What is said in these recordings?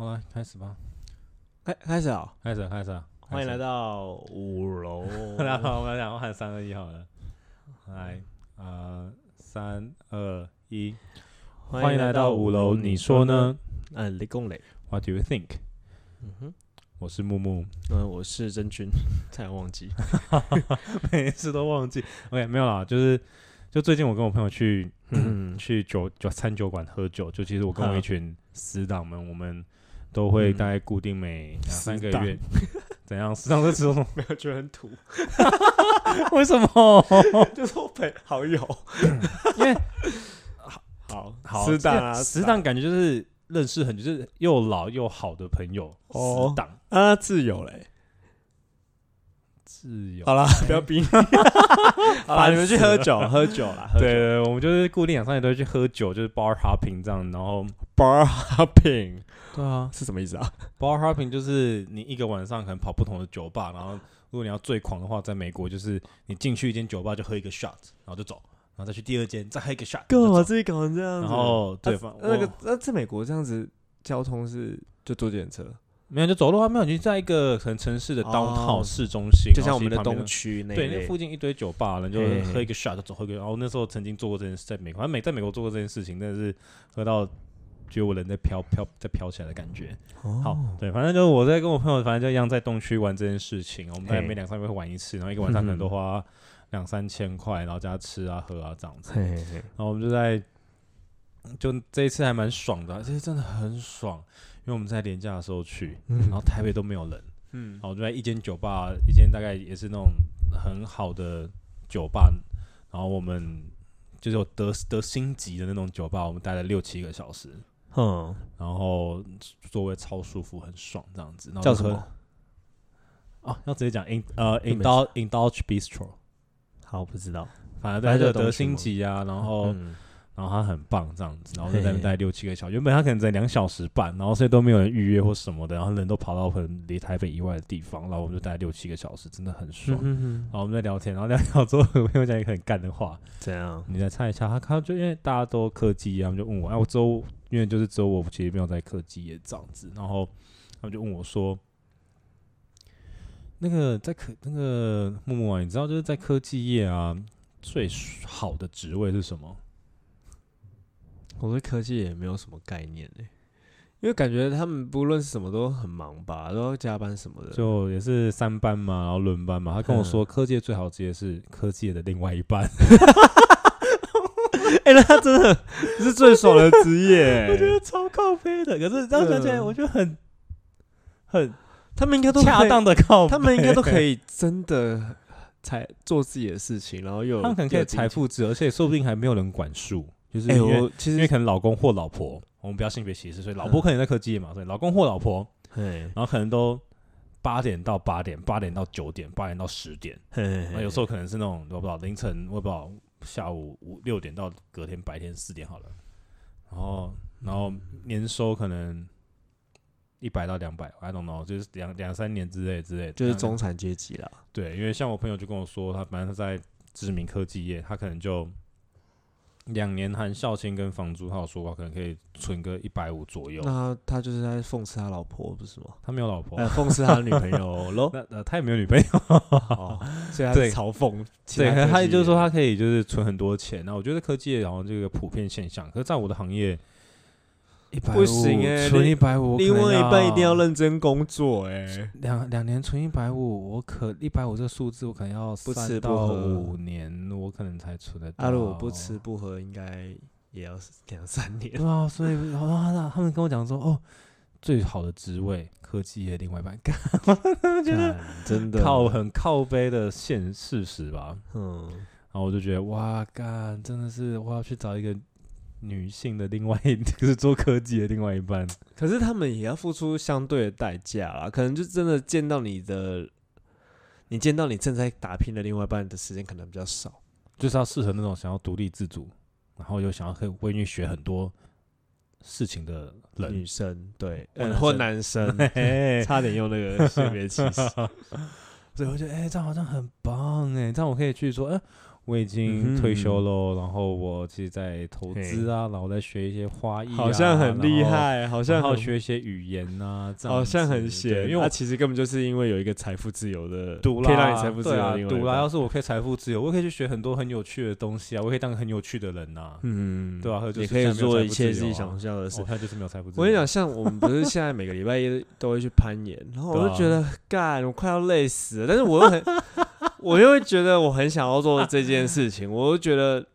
好来开始吧，开开始啊！开始开始啊！欢迎来到五楼。好，我们讲，我喊三二一好了，来，呃，三二一，欢迎来到五楼，你说？呢嗯，雷公磊。？What do you think？嗯哼，我是木木，嗯，我是真君，差点忘记。每次都忘记。OK，没有啦，就是就最近我跟我朋友去嗯，去酒酒餐酒馆喝酒，就其实我跟我一群死党们，我们都会嗯大概固定每两三个月，怎样？死党在吃什么？没有觉得很土，为什么？就是我陪好友。因为好，好死党啊，死党感觉就是认识很久，就是又老又好的朋友。哦死党啊，自由嘞。自由。好了，不要逼。好了，你们去喝酒，喝酒啦。对，对我们就是固定两三年都会去喝酒，就是 bar hopping 这样。然后，，bar hopping 对啊是什么意思啊？，bar hopping 就是你一个晚上可能跑不同的酒吧，然后如果你要最狂的话，在美国就是你进去一间酒吧就喝一个 shot，然后就走，然后再去第二间再喝一个 shot，干嘛自己搞成这样子？然后对那个那在美国这样子，交通是就坐电车，没有就走路啊，没有你就在一个可能城市的哦 downtown 市中心，就像我们的东区那对，那附近一堆酒吧，人就喝一个 shot 就走，喝一个。然后那时候曾经做过这件事，在美国，反正美在美国做过这件事情，但是喝到觉得我人在飘飘在飘起来的感觉。哦好，对，反正就是我在跟我朋友，反正就一样在东区玩这件事情。我们大概每两三个月会玩一次，然后一个晚上可能都嗯花两三千块，然后加吃啊喝啊这样子。嘿嘿嘿，然后我们就在，就这一次还蛮爽的啊，这次真的很爽，因为我们在廉价的时候去，然后台北都没有人。嗯然后就在一间酒吧，一间大概也是那种很好的酒吧，然后我们就是有得得星级的那种酒吧，我们待了六七个小时，哼，然后座位超舒服，很爽这样子。然后叫什么？？哦，要直接讲 in 呃 indulge indulge bistro，好，不知道。反正反正就它就得东区吗星级啊，然后嗯然后他很棒这样子，然后就在那待六七个小时。原本他可能在两小时半，然后所以都没有人预约或什么的，然后人都跑到可能离台北以外的地方，然后我们就待六七个小时，真的很爽。嗯哼然后我们在聊天，然后聊聊之后，我朋友讲一个很干的话，怎样？你来猜一下。他他就因为大家都科技业，他们就问我，哎，我周因为就是周我其实没有在科技业这样子，然后他们就问我说，那个在科那个木木啊，你知道就是在科技业啊，最好的职位是什么？我对科技也没有什么概念诶，因为感觉他们不论是什么都很忙吧，都要加班什么的。就也是三班嘛，然后轮班嘛。他跟我说，嗯科技最好的职业是科技的另外一半。哎，那他真的是最爽的职业我觉欸。得超靠背的，可是这样讲起来，嗯我觉得很很他们应该都恰当的靠背，他们应该都可以真的才做自己的事情，然后又有他们可能可以。财富自由，而且说不定还没有人管束，就是哎、因为、我其因为可能老公或老婆，我们不要性别歧视，所以老婆嗯。可能在科技业嘛，所以老公或老婆，嘿，然后可能都八点到八点，八点到九点，八点到十点，那有时候可能是那种我不知道凌晨，我也不知道下午五六点到隔天白天四点好了，然后然后年收可能一百到两百，I don't know，就是两两三年之类之类的，就是中产阶级啦。对，因为像我朋友就跟我说，他反正他在知名科技业，他可能就两年含校庆跟房租，他有说话可能可以存个一百五左右。那他他就是在讽刺他老婆，不是吗？他没有老婆，呃，讽刺他女朋友 喽。那呃他也没有女朋友。哦，所以他是嘲讽对，他也就是说他可以就是存很多钱。那我觉得科技业好像这个普遍现象，可是在我的行业，一百不行欸存一百五，另外一半一定要认真工作、哎，两两年存一百五，我可一百五这个数字，我可能要不吃不三到喝五年，我可能才存得到。啊，如果不吃不喝，应该也要两三年。对啊，所以然后他他们跟我讲说，哦，最好的职位，科技业另外一半，干觉得干真的靠很靠背的现事实吧。嗯，然后我就觉得，哇，干，真的是我要去找一个女性的另外一，就是做科技的另外一半。可是他们也要付出相对的代价啦，可能就真的见到你的，你见到你正在打拼的另外一半的时间可能比较少。就是要适合那种想要独立自主，然后又想要可以会愿意学很多事情的人。女生对，或嗯或男男生，嘿差点用那个性别歧视。所以我觉得，哎、这样好像很棒哎，这样我可以去说，哎、我已嗯经退休喽，然后我其实在投资啊，然后在学一些花艺、啊，好像很厉害，好像然后很学一些语言啊，这样好像很闲，因为我他其实根本就是因为有一个财富自由的，赌可以让啦，你财富自由对啊啦！半要是我可以财富自由，我可以去学很多很有趣的东西啊，我可以当个很有趣的人呐、嗯，对啊，也可以做一切自己啊想象的事我。现在就是没有财富自由。我跟你讲，像我们不是现在每个礼拜一都会去攀岩，然后我就觉得干，我快要累死了，但是我又很，我又会觉得我很想要做这件事情，我就觉得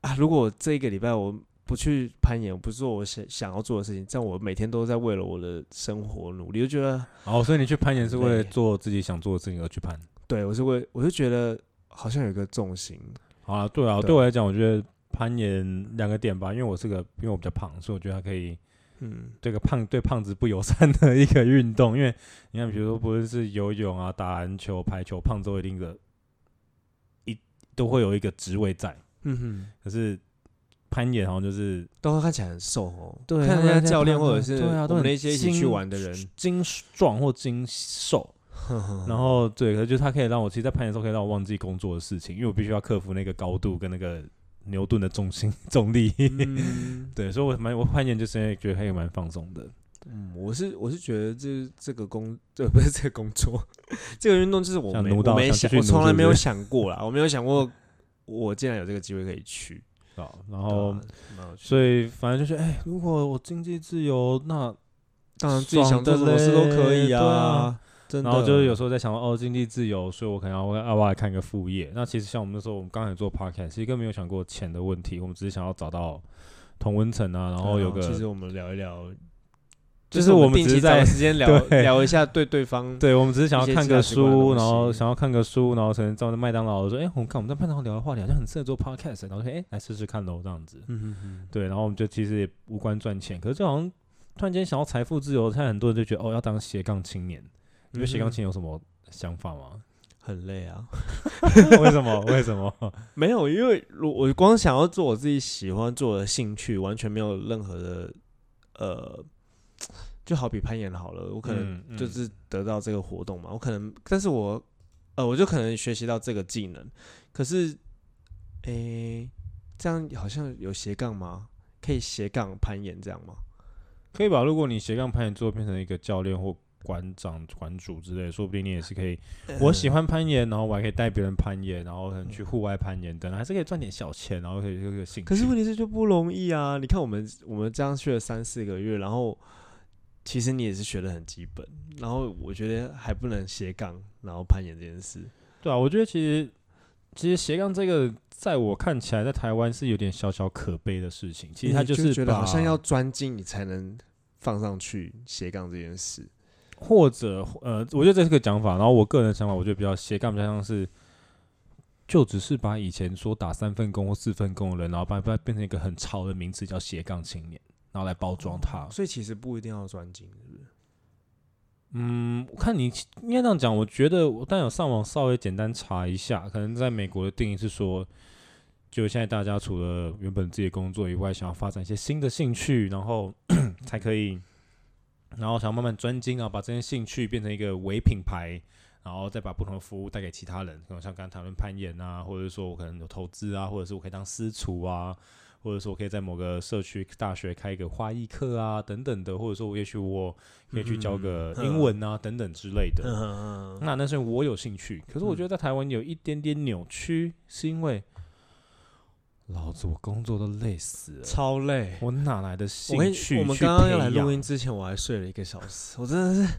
啊，如果这一个礼拜我不去攀岩，我不做我想想要做的事情，这样我每天都在为了我的生活努力，就觉得哦，所以你去攀岩是为了做自己想做的事情而去攀。对我是为，我就觉得好像有一个重心，好了，对啊，对对我来讲，我觉得攀岩两个点吧，因为我是个，因为我比较胖，所以我觉得它可以嗯，这个胖对胖子不友善的一个运动。因为你看，比如说不论是游泳啊、打篮球、排球，胖子都有一定的一都会有一个职位在，嗯哼。可是攀岩好像就是都会看起来很瘦哦，对看人家教练或者是对啊都很我们那些一起去玩的人，精壮或精瘦。然后对，可是就是它可以让我，其实，在攀岩的时候可以让我忘记工作的事情，因为我必须要克服那个高度跟那个牛顿的重心重力。嗯，对，所以我蛮我攀岩就是因为觉得他也蛮放松的。嗯，我是我是觉得这这个工，这不是这个工作，这个运动就是我没想我没想，我从来没有想过啦，我没有想过我竟然有这个机会可以去，啊，然后所以反正就是，哎、如果我经济自由，那当然自己想做什么事都可以啊真的。然后就是有时候在想，哦，经济自由，所以我可能要要不要来看个副业？那其实像我们那时候，我们刚才做 podcast，其实根本没有想过钱的问题，我们只是想要找到同温层啊，然后有个其实我们聊一聊，就是我们定期找只是在个时间聊 对聊一下对对方，对，我们只是想要一些看个价值观的书，东然后西想要看个书，然后可能照着麦当劳说，哎、我们看我们在麦当劳聊的话题好像很适合做 podcast，然后说，哎、来试试看喽，这样子。嗯嗯嗯，对，然后我们就其实也无关赚钱，可是就好像突然间想要财富自由，现在很多人就觉得哦，要当斜杠青年。你对斜杠嗯哼青有什么想法吗？很累啊。为什么？为什么？没有，因为如我光想要做我自己喜欢做的兴趣，完全没有任何的呃，就好比攀岩好了，我可能就是得到这个活动嘛，我可能，但是我呃，我就可能学习到这个技能，可是，诶、这样好像有斜杠吗？可以斜杠攀岩这样吗？可以吧？如果你斜杠攀岩做变成一个教练或馆长、馆主之类，说不定你也是可以。我喜欢攀岩，然后我还可以带别人攀岩，然后可能去户外攀岩等，还是可以赚点小钱，然后可以有个兴趣。可是问题是就不容易啊！你看我们我们这样去了三四个月，然后其实你也是学的很基本，然后我觉得还不能斜杠，然后攀岩这件事。对啊，我觉得其实其实斜杠这个，在我看起来，在台湾是有点小小可悲的事情。其实他就是觉得好像要专精，你才能放上去斜杠这件事。或者呃，我觉得这是个讲法。然后我个人的想法，我觉得比较斜杠比较像是，就只是把以前说打三份工或四份工的人，然后把它变成一个很潮的名词，叫斜杠青年，然后来包装它。所以其实不一定要专精，是不是？嗯，我看你应该这样讲，我觉得我但有上网稍微简单查一下，可能在美国的定义是说，就现在大家除了原本自己的工作以外，想要发展一些新的兴趣，然后 才可以，然后想慢慢专精啊，把这些兴趣变成一个伪品牌，然后再把不同的服务带给其他人，可能像刚刚谈论攀岩啊，或者说我可能有投资啊，或者是我可以当私厨啊。或者说，我可以在某个社区大学开一个花艺课啊，等等的，或者说，我也许我可以去教个嗯英文啊，等等之类的。嗯，那那是我有兴趣，可是我觉得在台湾有一点点扭曲，是因为老子我工作都累死了，超累。我哪来的我兴跟趣我们刚刚要来录音之前，我还睡了一个小时，我真的是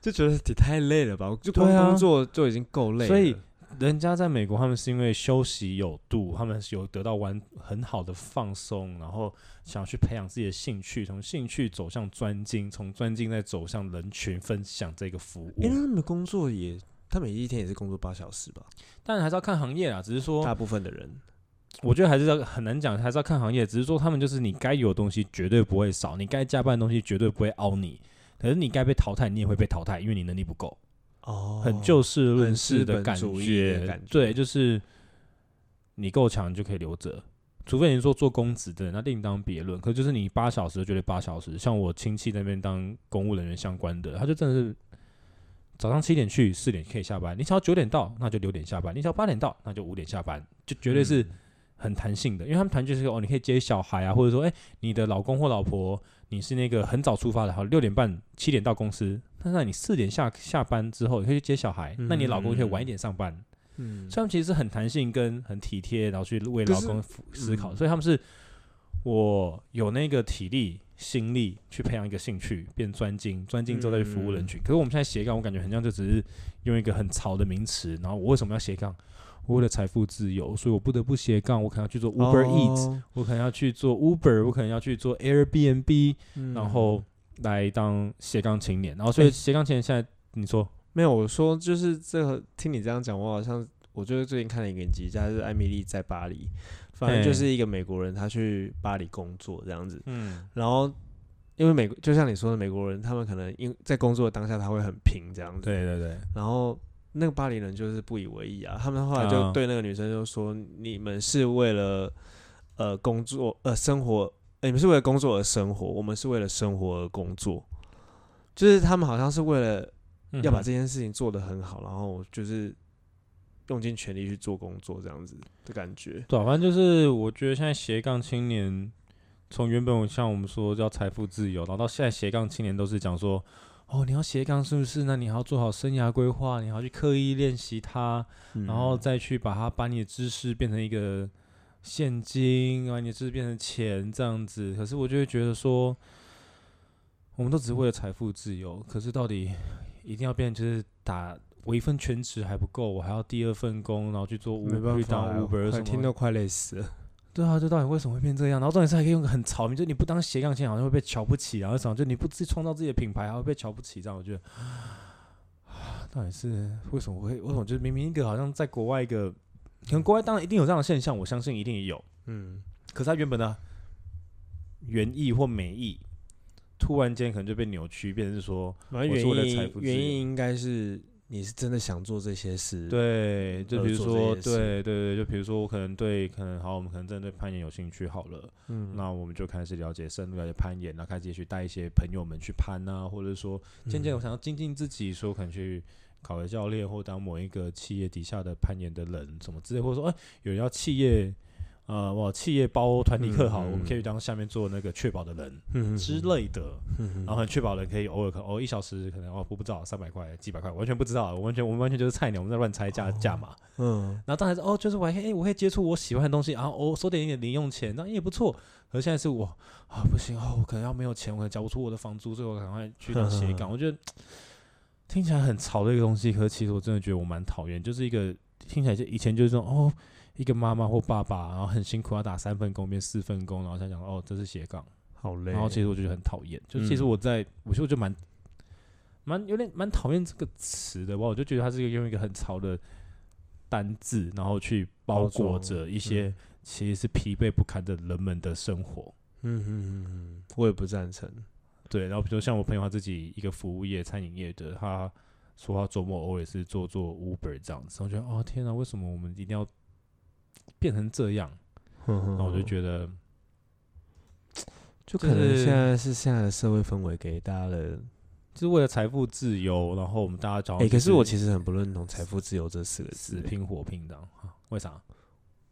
就觉得也太累了吧！我就工作就已经够累了，所以人家在美国，他们是因为休息有度，他们是有得到完很好的放松，然后想要去培养自己的兴趣，从兴趣走向专精，从专精再走向人群分享这个服务。因为他们的工作也，他每一天也是工作八小时吧？但还是要看行业啊，只是说大部分的人，我觉得还是要很难讲，还是要看行业。只是说他们就是你该有的东西绝对不会少，你该加班的东西绝对不会凹你。可是你该被淘汰，你也会被淘汰，因为你能力不够。哦很就事论事的感觉，感觉对，就是你够强就可以留着，除非你说做公职的人，那另当别论。可就是你八小时就觉得八小时，像我亲戚那边当公务人员相关的，他就真的是早上七点去，四点可以下班；你想要九点到，那就六点下班；你想要八点到，那就五点下班，就绝对是很弹性的。因为他们团就是哦，你可以接小孩啊，或者说，哎，你的老公或老婆，你是那个很早出发的，好，六点半、七点到公司，那那你四点下下班之后，你可以去接小孩，那你老公可以晚一点上班。嗯，所以他们其实是很弹性跟很体贴，然后去为老公思考，所以他们是。我有那个体力、心力去培养一个兴趣，变专精，专精之后再去服务人群。可是我们现在斜杠，我感觉很像就只是用一个很潮的名词。然后我为什么要斜杠？我为了财富自由，所以我不得不斜杠。我可能要去做 Uber Eats，我可能要去做 Uber，我可能要去做 Airbnb，然后来当斜杠青年。然后所以斜杠青年现在你说没有？我说就是这个，听你这样讲，我好像我就是最近看了一个影集，就是艾米丽在巴黎。反正就是一个美国人，他去巴黎工作这样子。嗯，然后因为美，就像你说的，美国人他们可能因在工作的当下他会很拼这样子。对对对。然后那个巴黎人就是不以为意啊，他们后来就对那个女生就说：“你们是为了呃工作呃生活，你们是为了工作而生活，我们是为了生活而工作。”就是他们好像是为了要把这件事情做得很好，然后就是。用尽全力去做工作，这样子的感觉。对，反正就是我觉得现在斜杠青年，从原本像我们说叫财富自由，然后到现在斜杠青年都是讲说，哦，你要斜杠是不是？那你还要做好生涯规划，你要去刻意练习它，然后再去把它把你的知识变成一个现金，把你的知识变成钱这样子。可是我就会觉得说，我们都只是为了财富自由，可是到底一定要变就是打。我一份全职还不够，我还要第二份工，然后去做 Uber？听都快累死了。对啊，就到底为什么会变这样？然后重点是还可以用个很潮名，就你不当斜杠青好像会被瞧不起，然后什么就你不自己创造自己的品牌，还会被瞧不起，这样我觉得，到底是为什么会？为什么就是明明一个好像在国外一个，可能国外当然一定有这样的现象，我相信一定也有，嗯。可是他原本的原意或美意，突然间可能就被扭曲，变成是说，原因原因应该是。你是真的想做这些事？对，就比如说，对对对，就比如说，我可能对，可能好，我们可能真的对攀岩有兴趣，好了，嗯，那我们就开始了解深入了解攀岩，然后开始也去带一些朋友们去攀啊，或者说，渐渐我想要精进自己，说可能去考个教练，或当某一个企业底下的攀岩的人，什么之类，或者说，哎，有人要企业。呃，我企业包团体课好，我们可以当下面做那个确保的人之类的，然后确保人可以偶尔可偶尔一小时可能哦，我不知道三百块几百块，完全不知道，我完全我们完全就是菜鸟，我们在乱猜价价码。嗯，然后当然是哦，就是我还可以，我可以接触我喜欢的东西，然后我收点一点零用钱，那也不错。可是现在是我啊，不行哦，我可能要没有钱，我可能交不出我的房租，所以我赶快去当 斜杠。我觉得听起来很潮的一个东西，可是其实我真的觉得我蛮讨厌，就是一个听起来就以前就是说哦。一个妈妈或爸爸，然后很辛苦要打三份工变四份工，然后才讲哦，这是斜杠，好累。然后其实我就觉得很讨厌，就其实我在，我就就蛮蛮有点蛮讨厌这个词的吧。我就觉得它是一个用一个很潮的单字，然后去包裹着一些其实是疲惫不堪的人们的生活。嗯嗯嗯嗯，我也不赞成。对，然后比如像我朋友他自己一个服务业餐饮业的，他说他周末偶尔是做做 Uber 这样子，我觉得哦天哪，为什么我们一定要？变成这样，那我就觉得，就可能现在是现在的社会氛围给大家的，就是为了财富自由，然后我们大家找。哎，可是我其实很不认同“财富自由”这四个字，拼活拼的啊？为啥？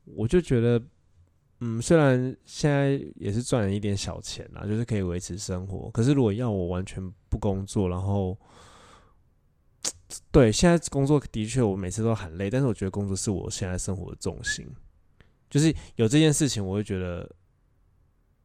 我就觉得，嗯，虽然现在也是赚了一点小钱啦，就是可以维持生活，可是如果要我完全不工作，然后。对，现在工作的确，我每次都很累，但是我觉得工作是我现在生活的重心。就是有这件事情，我会觉得，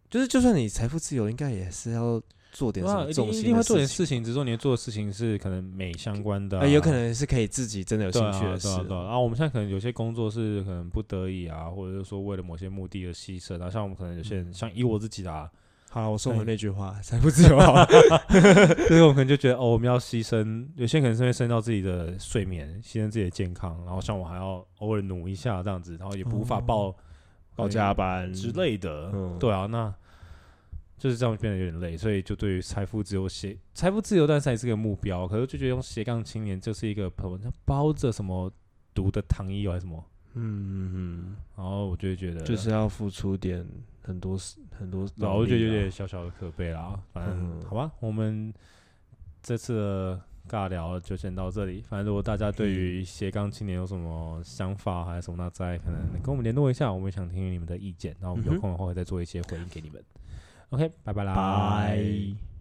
就是就算你财富自由，应该也是要做点什么重心。一定会做点事情，只是说你做的事情是可能美相关的，有可能是可以自己真的有兴趣的事。然后我们现在可能有些工作是可能不得已啊，或者是说为了某些目的而牺牲。然后像我们可能有些人，像以我自己的。好，我送回那句话，财富自由好。所 以我可能就觉得，哦，我们要牺牲，有些可能是会牺牲到自己的睡眠，牺牲自己的健康，然后像我还要偶尔努一下这样子，然后也不无法报报加班之类的。对啊，那就是这样变得有点累，所以就对于财富自由斜财富自由，但是还是个目标。可是就觉得用斜杠青年就是一个朋友，包着什么毒的糖衣还是什么？嗯嗯嗯。然后我就会觉得，就是要付出点。很多很多，我就觉得有点小小的可悲啦。反正好吧，我们这次尬聊就先到这里。反正如果大家对于斜杠青年有什么想法，还是什么那在，可能跟我们联络一下，我们想听听你们的意见，然后我们有空的话会再做一些回应给你们。OK，拜拜啦。拜